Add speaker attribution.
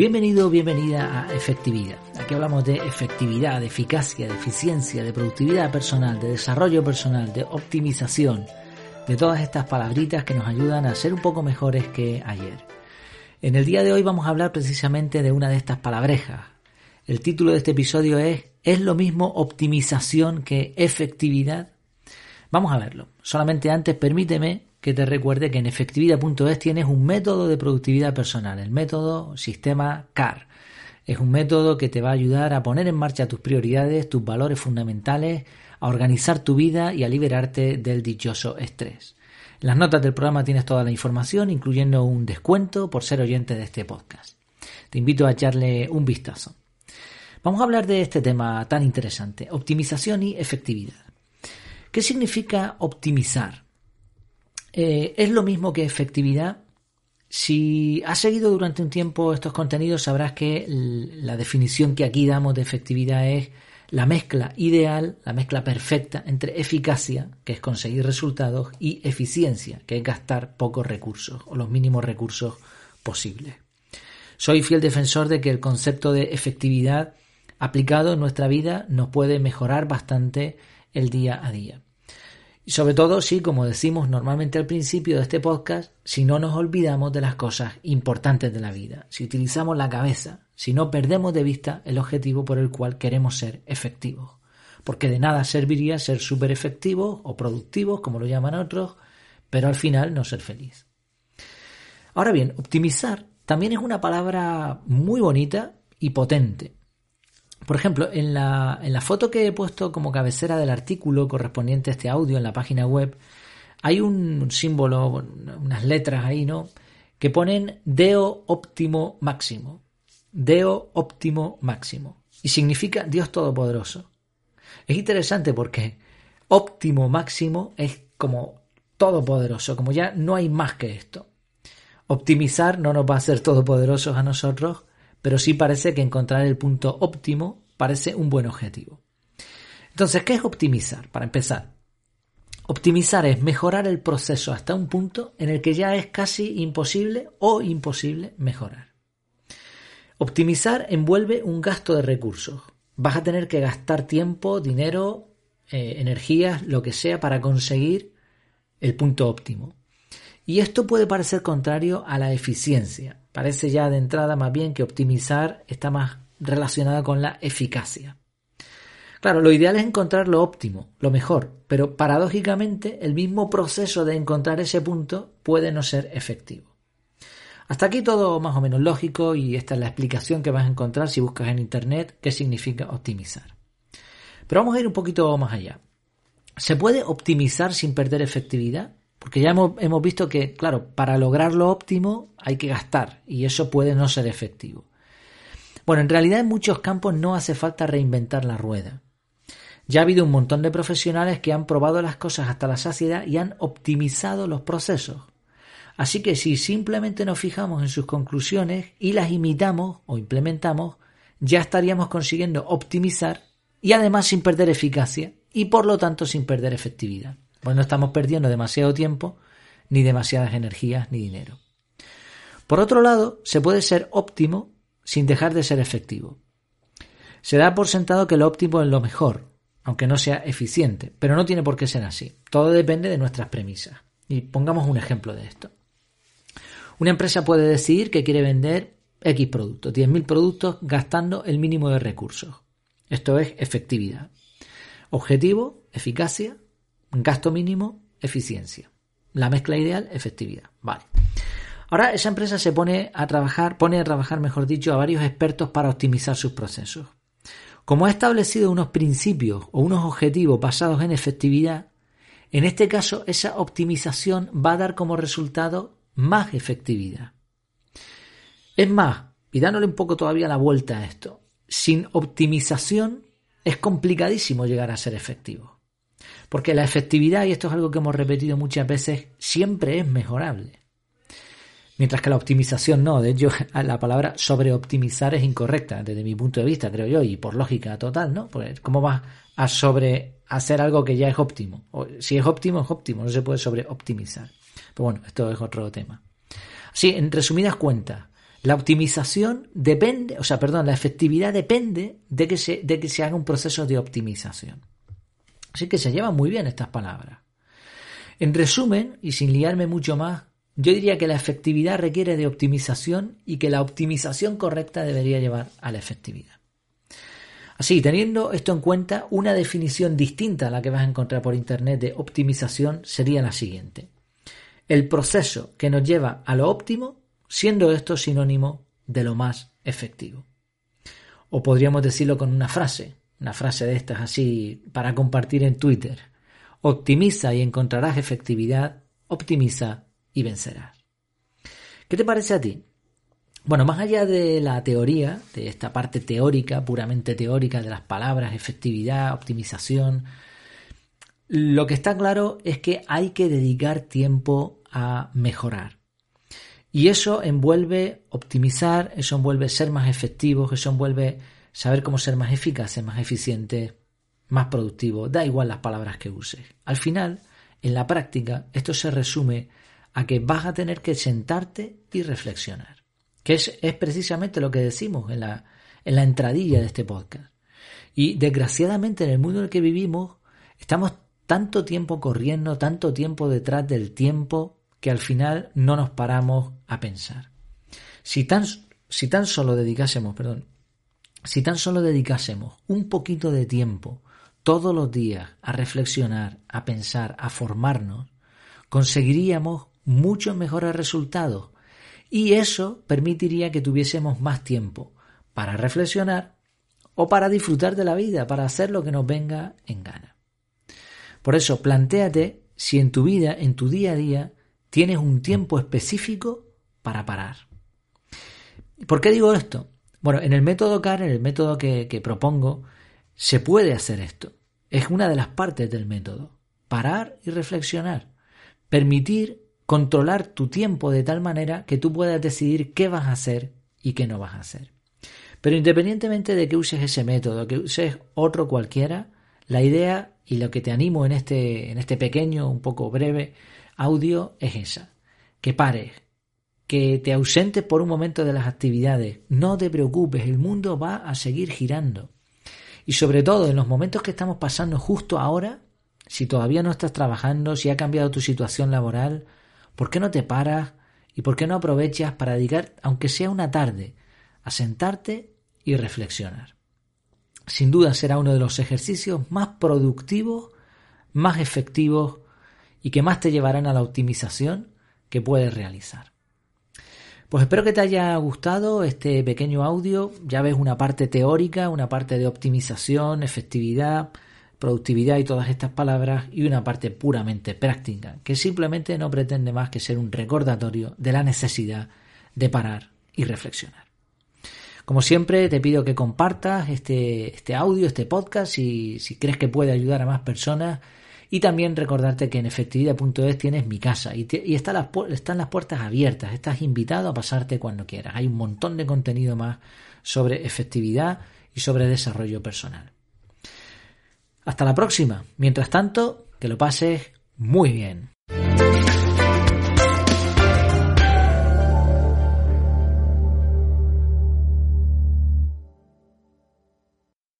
Speaker 1: Bienvenido, bienvenida a Efectividad. Aquí hablamos de efectividad, de eficacia, de eficiencia, de productividad personal, de desarrollo personal, de optimización, de todas estas palabritas que nos ayudan a ser un poco mejores que ayer. En el día de hoy vamos a hablar precisamente de una de estas palabrejas. El título de este episodio es ¿Es lo mismo optimización que efectividad? Vamos a verlo. Solamente antes permíteme que te recuerde que en efectividad.es tienes un método de productividad personal, el método sistema CAR. Es un método que te va a ayudar a poner en marcha tus prioridades, tus valores fundamentales, a organizar tu vida y a liberarte del dichoso estrés. En las notas del programa tienes toda la información, incluyendo un descuento por ser oyente de este podcast. Te invito a echarle un vistazo. Vamos a hablar de este tema tan interesante, optimización y efectividad. ¿Qué significa optimizar? Eh, es lo mismo que efectividad. Si has seguido durante un tiempo estos contenidos, sabrás que la definición que aquí damos de efectividad es la mezcla ideal, la mezcla perfecta entre eficacia, que es conseguir resultados, y eficiencia, que es gastar pocos recursos o los mínimos recursos posibles. Soy fiel defensor de que el concepto de efectividad aplicado en nuestra vida nos puede mejorar bastante el día a día. Y sobre todo si, como decimos normalmente al principio de este podcast, si no nos olvidamos de las cosas importantes de la vida, si utilizamos la cabeza, si no perdemos de vista el objetivo por el cual queremos ser efectivos. Porque de nada serviría ser súper efectivos o productivos, como lo llaman otros, pero al final no ser feliz. Ahora bien, optimizar también es una palabra muy bonita y potente. Por ejemplo, en la, en la foto que he puesto como cabecera del artículo correspondiente a este audio en la página web, hay un símbolo, unas letras ahí, ¿no? Que ponen Deo óptimo máximo. Deo óptimo máximo. Y significa Dios Todopoderoso. Es interesante porque óptimo máximo es como todopoderoso, como ya no hay más que esto. Optimizar no nos va a hacer todopoderosos a nosotros, pero sí parece que encontrar el punto óptimo parece un buen objetivo. Entonces, ¿qué es optimizar? Para empezar, optimizar es mejorar el proceso hasta un punto en el que ya es casi imposible o imposible mejorar. Optimizar envuelve un gasto de recursos. Vas a tener que gastar tiempo, dinero, eh, energías, lo que sea, para conseguir el punto óptimo. Y esto puede parecer contrario a la eficiencia. Parece ya de entrada más bien que optimizar está más relacionada con la eficacia. Claro, lo ideal es encontrar lo óptimo, lo mejor, pero paradójicamente el mismo proceso de encontrar ese punto puede no ser efectivo. Hasta aquí todo más o menos lógico y esta es la explicación que vas a encontrar si buscas en Internet qué significa optimizar. Pero vamos a ir un poquito más allá. ¿Se puede optimizar sin perder efectividad? Porque ya hemos, visto que, claro, para lograr lo óptimo hay que gastar y eso puede no ser efectivo. Bueno, en realidad en muchos campos no hace falta reinventar la rueda. Ya ha habido un montón de profesionales que han probado las cosas hasta la saciedad y han optimizado los procesos. Así que si simplemente nos fijamos en sus conclusiones y las imitamos o implementamos, ya estaríamos consiguiendo optimizar y además sin perder eficacia y por lo tanto sin perder efectividad. Pues no estamos perdiendo demasiado tiempo, ni demasiadas energías, ni dinero. Por otro lado, se puede ser óptimo sin dejar de ser efectivo. Se da por sentado que lo óptimo es lo mejor, aunque no sea eficiente, pero no tiene por qué ser así. Todo depende de nuestras premisas. Y pongamos un ejemplo de esto. Una empresa puede decidir que quiere vender X productos, 10.000 productos gastando el mínimo de recursos. Esto es efectividad. Objetivo, eficacia, gasto mínimo, eficiencia. La mezcla ideal, efectividad. Vale. Ahora esa empresa se pone a trabajar, pone a trabajar, mejor dicho, a varios expertos para optimizar sus procesos. Como ha establecido unos principios o unos objetivos basados en efectividad, en este caso esa optimización va a dar como resultado más efectividad. Es más, y dándole un poco todavía la vuelta a esto, sin optimización es complicadísimo llegar a ser efectivo. Porque la efectividad, y esto es algo que hemos repetido muchas veces, siempre es mejorable. Mientras que la optimización no. De hecho, la palabra sobreoptimizar es incorrecta desde mi punto de vista, creo yo, y por lógica total, ¿no? Pues, ¿cómo vas a sobre hacer algo que ya es óptimo? O, si es óptimo, es óptimo, no se puede sobreoptimizar. Pero bueno, esto es otro tema. Sí, en resumidas cuentas, La optimización depende, o sea, perdón, la efectividad depende de que se, de que se haga un proceso de optimización. Así que se llevan muy bien estas palabras. En resumen, y sin liarme mucho más, yo diría que la efectividad requiere de optimización y que la optimización correcta debería llevar a la efectividad. Así, teniendo esto en cuenta, una definición distinta a la que vas a encontrar por Internet de optimización sería la siguiente. El proceso que nos lleva a lo óptimo, siendo esto sinónimo de lo más efectivo. O podríamos decirlo con una frase, una frase de estas así para compartir en Twitter. Optimiza y encontrarás efectividad, optimiza y vencerás. ¿Qué te parece a ti? Bueno, más allá de la teoría, de esta parte teórica, puramente teórica de las palabras, efectividad, optimización, lo que está claro es que hay que dedicar tiempo a mejorar. Y eso envuelve optimizar, eso envuelve ser más efectivos, eso envuelve saber cómo ser más eficaces, más eficientes, más productivos, da igual las palabras que uses. Al final, en la práctica, esto se resume a que vas a tener que sentarte y reflexionar. Que es, precisamente lo que decimos en la, en la entradilla de este podcast. Y desgraciadamente en el mundo en el que vivimos estamos tanto tiempo corriendo, tanto tiempo detrás del tiempo, que al final no nos paramos a pensar. Si tan, si tan solo dedicásemos, perdón, si tan solo dedicásemos un poquito de tiempo todos los días a reflexionar, a pensar, a formarnos, conseguiríamos muchos mejores resultados y eso permitiría que tuviésemos más tiempo para reflexionar o para disfrutar de la vida, para hacer lo que nos venga en gana. Por eso, plantéate si en tu vida, en tu día a día, tienes un tiempo específico para parar. ¿Por qué digo esto? Bueno, en el método CAR, en el método que, propongo, se puede hacer esto. Es una de las partes del método. Parar y reflexionar. Permitir controlar tu tiempo de tal manera que tú puedas decidir qué vas a hacer y qué no vas a hacer. Pero independientemente de que uses ese método, que uses otro cualquiera, la idea y lo que te animo en este, en este pequeño, un poco breve audio es esa. Que pares, que te ausentes por un momento de las actividades. No te preocupes, el mundo va a seguir girando. Y sobre todo en los momentos que estamos pasando justo ahora, si todavía no estás trabajando, si ha cambiado tu situación laboral, ¿Por qué no te paras y por qué no aprovechas para dedicar, aunque sea una tarde, a sentarte y reflexionar? Sin duda será uno de los ejercicios más productivos, más efectivos y que más te llevarán a la optimización que puedes realizar. Pues espero que te haya gustado este pequeño audio. Ya ves una parte teórica, una parte de optimización, efectividad, productividad y todas estas palabras y una parte puramente práctica, que simplemente no pretende más que ser un recordatorio de la necesidad de parar y reflexionar. Como siempre, te pido que compartas este, este audio, este podcast, si, si crees que puede ayudar a más personas. Y también recordarte que en efectividad.es tienes mi casa y, y están las puertas abiertas. Estás invitado a pasarte cuando quieras. Hay un montón de contenido más sobre efectividad y sobre desarrollo personal. Hasta la próxima. Mientras tanto, que lo pases muy bien.